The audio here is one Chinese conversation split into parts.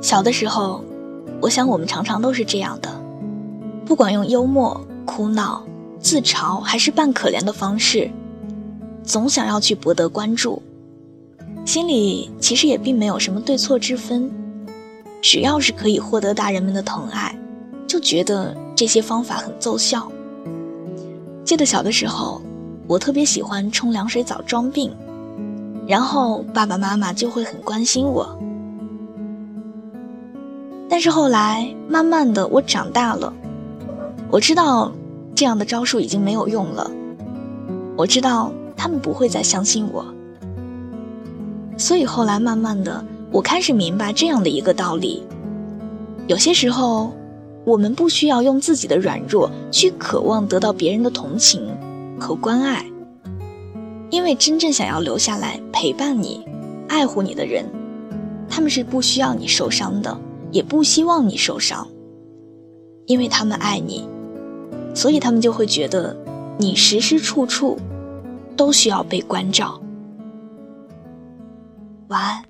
小的时候，我想我们常常都是这样的，不管用幽默、哭闹、自嘲，还是扮可怜的方式，总想要去博得关注。心里其实也并没有什么对错之分，只要是可以获得大人们的疼爱，就觉得这些方法很奏效。记得小的时候，我特别喜欢冲凉水澡装病，然后爸爸妈妈就会很关心我。但是后来，慢慢的我长大了，我知道这样的招数已经没有用了，我知道他们不会再相信我，所以后来慢慢的，我开始明白这样的一个道理：有些时候。我们不需要用自己的软弱去渴望得到别人的同情和关爱，因为真正想要留下来陪伴你、爱护你的人，他们是不需要你受伤的，也不希望你受伤，因为他们爱你，所以他们就会觉得你时时处处都需要被关照。晚安。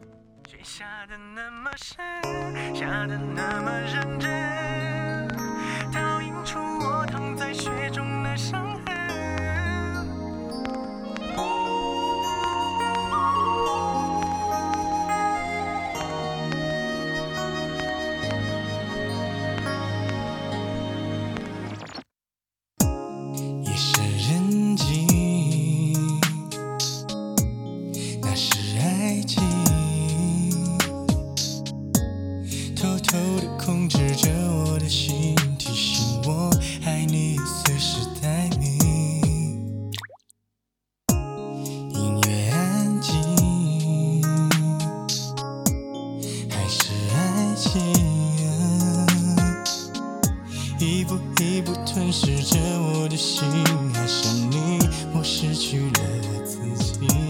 偷偷的控制着我的心提醒我爱你随时待命。音乐安静还是爱情一步一步吞噬着我的心爱上你我失去了我自己。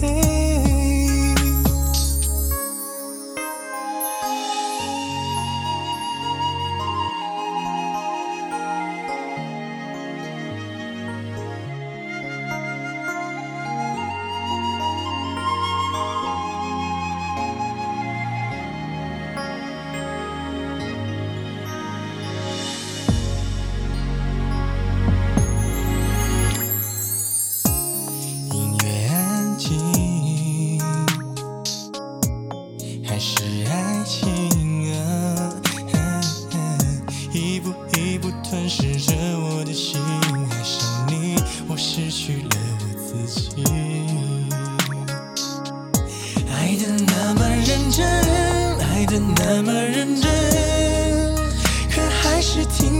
让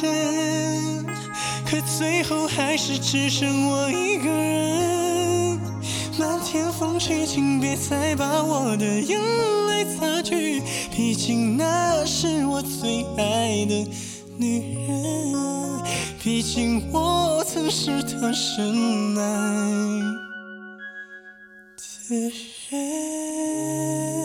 真，可最后。还是只剩我一个人。漫天风去，请别再把我的眼泪擦去，毕竟那是我最爱的女人，毕竟我曾是她深爱的人。